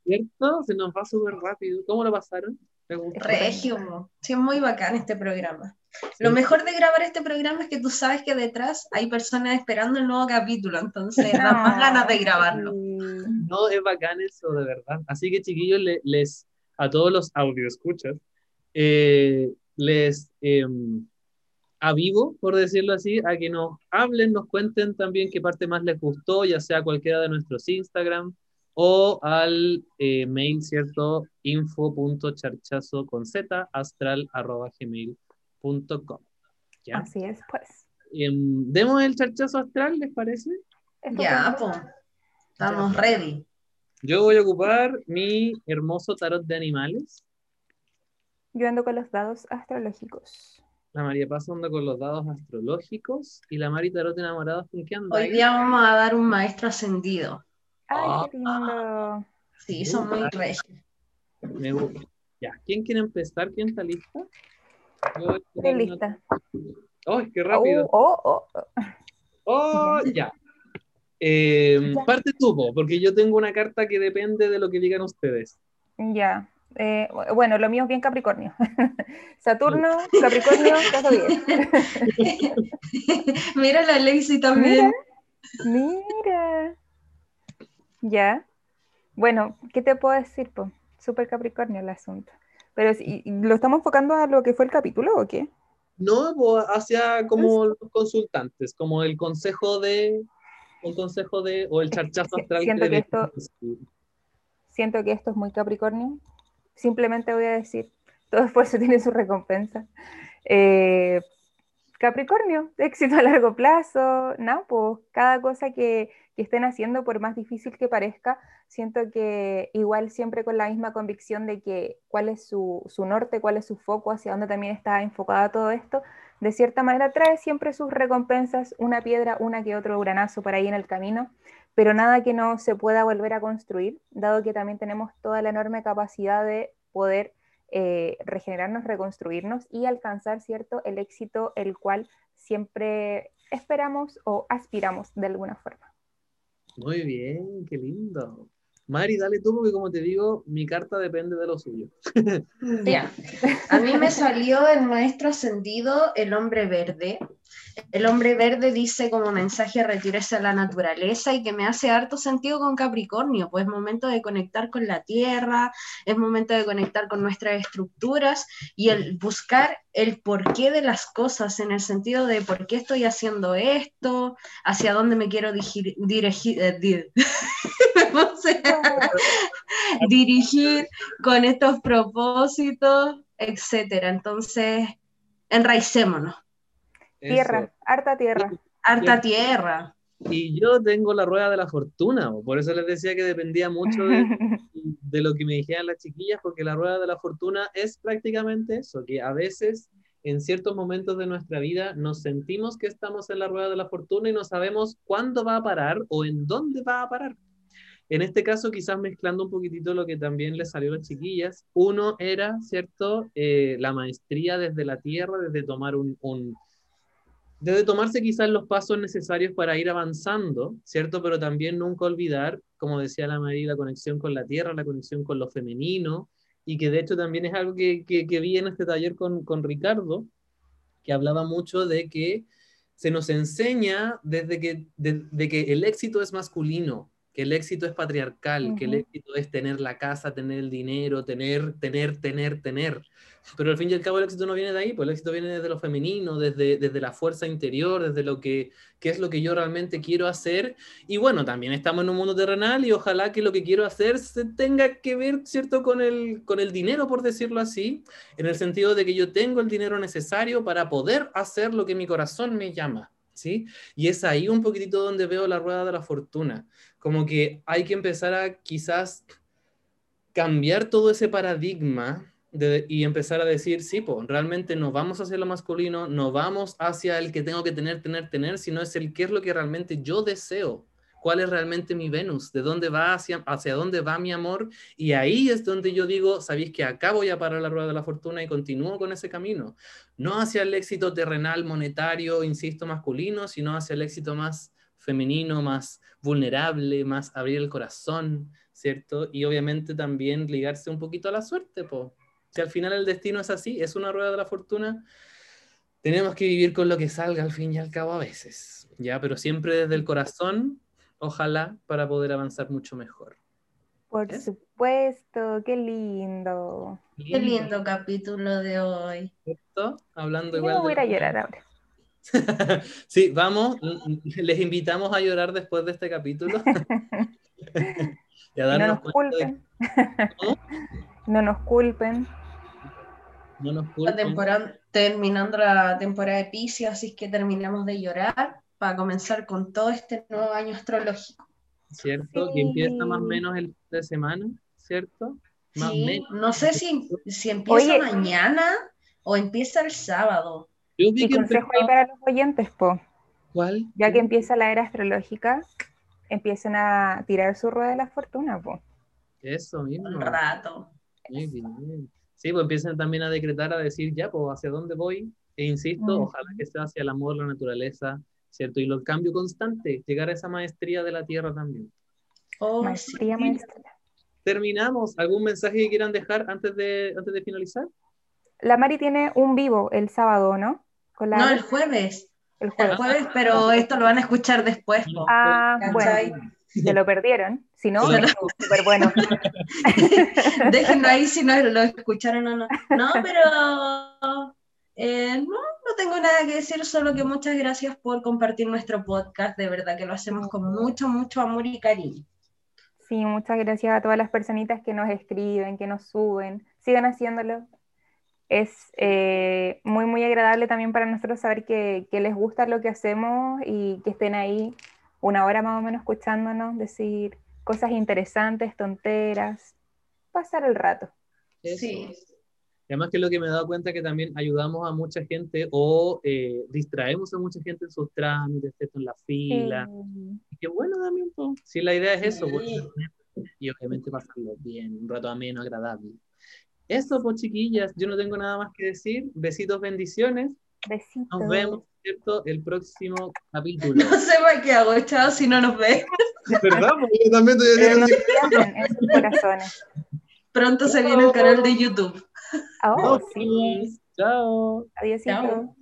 ¿Cierto? Se nos va súper rápido. ¿Cómo lo pasaron? Regio, sí, es muy bacán este programa. Lo Sí. mejor de grabar este programa es que tú sabes que detrás hay personas esperando el nuevo capítulo, entonces da más Ah, ganas de grabarlo. No, es bacán eso, de verdad. Así que, chiquillos, le- les, a todos los audio escuchas, eh, les em, avivo, por decirlo así, a que nos hablen, nos cuenten también qué parte más les gustó, ya sea cualquiera de nuestros Instagram o al eh, mail, ¿cierto? info.charchazo con z astral arroba gmail.com. ¿Ya? Así es, pues. Em, demos el charchazo astral, ¿les parece? Ya, pues, estamos ready. Yo voy a ocupar mi hermoso tarot de animales. Yo ando con los dados astrológicos. La María Paz anda con los dados astrológicos y la Mari Tarot enamorados con qué anda. Hoy día vamos a dar un maestro ascendido. Ay, qué lindo. Sí, son muy regios. Me gusta. Ya, ¿quién quiere empezar? ¿Quién está lista? Estoy tirar una- lista. ¡Ay, qué rápido! Oh, oh, oh, oh. ¡Oh, ya! Eh, Ya. Parte tú, Po, porque yo tengo una carta que depende de lo que digan ustedes. Ya. Eh, bueno, lo mío es bien Capricornio. Saturno, Capricornio, caso 10. Mira la Lacey también. Mira. Ya. Bueno, ¿qué te puedo decir, po? Súper Capricornio el asunto. Pero si- ¿lo estamos enfocando a lo que fue el capítulo o qué? No, hacia como los consultantes, como el consejo de, un consejo de, o el charchazo astral. siento que esto-. Siento que esto es muy Capricornio. Simplemente voy a decir, todo esfuerzo tiene su recompensa. Eh, Capricornio, éxito a largo plazo, no, pues cada cosa que, estén haciendo, por más difícil que parezca, siento que igual siempre con la misma convicción de que cuál es su, su norte, cuál es su foco, hacia dónde también está enfocada todo esto, de cierta manera trae siempre sus recompensas, una piedra, una que otro uranazo por ahí en el camino, pero nada que no se pueda volver a construir, dado que también tenemos toda la enorme capacidad de poder eh, regenerarnos, reconstruirnos y alcanzar, ¿cierto?, el éxito el cual siempre esperamos o aspiramos de alguna forma. Muy bien, qué lindo. Mari, dale tú, porque como te digo, mi carta depende de lo suyo. Ya. A mí me salió el maestro ascendido, el hombre verde. El hombre verde dice como mensaje retírese a la naturaleza y que me hace harto sentido con Capricornio, pues es momento de conectar con la tierra, es momento de conectar con nuestras estructuras y el buscar el porqué de las cosas en el sentido de por qué estoy haciendo esto, hacia dónde me quiero dirigir, dirigir, eh, o sea, dirigir con estos propósitos, etcétera. Entonces, enraicémonos. Tierra, harta tierra. Harta tierra. Y yo tengo la rueda de la fortuna, po, por eso les decía que dependía mucho de, de lo que me dijeran las chiquillas, porque la rueda de la fortuna es prácticamente eso, que a veces en ciertos momentos de nuestra vida nos sentimos que estamos en la rueda de la fortuna y no sabemos cuándo va a parar o en dónde va a parar. En este caso, quizás mezclando un poquitito lo que también les salió a las chiquillas, uno era, ¿cierto?, Eh, la maestría desde la tierra, desde tomar un, desde tomarse quizás los pasos necesarios para ir avanzando, ¿cierto? Pero también nunca olvidar, como decía la María, la conexión con la tierra, la conexión con lo femenino, y que de hecho también es algo que, que, que vi en este taller con, con Ricardo, que hablaba mucho de que se nos enseña desde que, de, de que el éxito es masculino, que el éxito es patriarcal, que el éxito es tener la casa, tener el dinero, tener, tener, tener, tener. Pero al fin y al cabo el éxito no viene de ahí, pues el éxito viene desde lo femenino, desde, desde la fuerza interior, desde lo que qué es lo que yo realmente quiero hacer. Y bueno, también estamos en un mundo terrenal y ojalá que lo que quiero hacer se tenga que ver, ¿cierto?, con el, con el dinero, por decirlo así, en el sentido de que yo tengo el dinero necesario para poder hacer lo que mi corazón me llama. ¿Sí? Y es ahí un poquitito donde veo la rueda de la fortuna, como que hay que empezar a quizás cambiar todo ese paradigma y empezar a decir, sí, pues realmente no vamos hacia lo masculino, no vamos hacia el que tengo que tener, tener, tener, sino es el qué es lo que realmente yo deseo, cuál es realmente mi Venus, de dónde va hacia, hacia dónde va mi amor, y ahí es donde yo digo, sabéis que acá voy a parar la rueda de la fortuna y continúo con ese camino, no hacia el éxito terrenal, monetario, insisto, masculino, sino hacia el éxito más femenino, más vulnerable, más abrir el corazón, ¿cierto? Y obviamente también ligarse un poquito a la suerte, po. Si al final el destino es así, es una rueda de la fortuna, tenemos que vivir con lo que salga al fin y al cabo a veces, ¿ya? Pero siempre desde el corazón, ojalá, para poder avanzar mucho mejor. Por supuesto, qué lindo. Qué lindo capítulo de hoy. ¿Cierto? Hablando Yo igual. me voy a ir a de- llorar ahora. sí, vamos, les invitamos a llorar después de este capítulo. y a Y no nos de culpen. No nos culpen. no nos La culpen. temporada, terminando la temporada de Pisces, así que terminamos de llorar para comenzar con todo este nuevo año astrológico. ¿cierto? Sí. Que empieza más o menos el fin de semana, ¿cierto? Más Sí, menos. no sé si, si empieza Oye. mañana o empieza el sábado. Yo vi Y que consejo ahí empezaba- para los oyentes, po. ¿Cuál? Ya que empieza la era astrológica, empiecen a tirar su rueda de la fortuna, po. Eso mismo. Un rato. Muy bien. Sí, pues empiezan también a decretar, a decir, ya, pues, ¿hacia dónde voy? E insisto, Mm. ojalá que sea hacia el amor, la naturaleza, ¿cierto? Y lo- el cambio constante, llegar a esa maestría de la tierra también. Oh, Maestría sí. maestra. Terminamos. ¿Algún mensaje que quieran dejar antes de, antes de finalizar? La Mari tiene un vivo el sábado, ¿no? Con la No, el jueves. el El jueves. pero esto lo van a escuchar después. Ah, ¿Cachai? bueno, se lo perdieron. Si no, súper bueno. Déjenlo ahí si no lo escucharon o no. No, pero eh, no, no tengo nada que decir, solo que muchas gracias por compartir nuestro podcast. De verdad que lo hacemos con mucho, mucho amor y cariño. Sí, muchas gracias a todas las personitas que nos escriben, que nos suben. Sigan haciéndolo. Es eh, muy, muy agradable también para nosotros saber que, que les gusta lo que hacemos y que estén ahí una hora más o menos escuchándonos, decir cosas interesantes, tonteras, pasar el rato. Sí. Y además que lo que me he dado cuenta que también ayudamos a mucha gente o eh, distraemos a mucha gente en sus trámites, en la fila. Sí. Y qué bueno también, si la idea es eso, Sí. pues, y obviamente pasarlo bien, un rato ameno, agradable. Eso, pues chiquillas, yo no tengo nada más que decir. Besitos, bendiciones. Besitos. Nos vemos, ¿cierto? El próximo capítulo. No sé para qué hago, chao, si no nos ve. ¿Verdad? Porque yo también estoy en sus corazones. Pronto se viene el canal de YouTube. Oh, Nos sí. Chao. Adiósito. Chao.